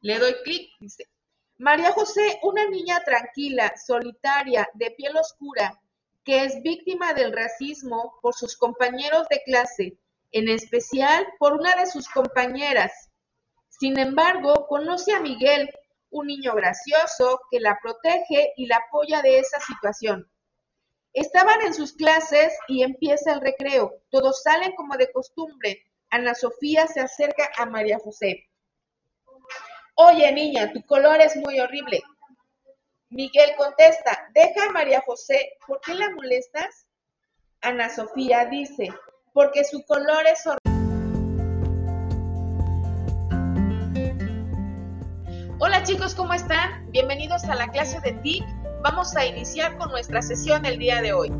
Le doy clic, dice. María José, una niña tranquila, solitaria, de piel oscura, que es víctima del racismo por sus compañeros de clase, en especial por una de sus compañeras. Sin embargo, conoce a Miguel, un niño gracioso que la protege y la apoya de esa situación. Estaban en sus clases y empieza el recreo. Todos salen como de costumbre. Ana Sofía se acerca a María José. Oye, niña, tu color es muy horrible. Miguel contesta, deja a María José, ¿por qué la molestas? Ana Sofía dice, porque su color es horrible. Hola chicos, ¿cómo están? Bienvenidos a la clase de TIC. Vamos a iniciar con nuestra sesión el día de hoy.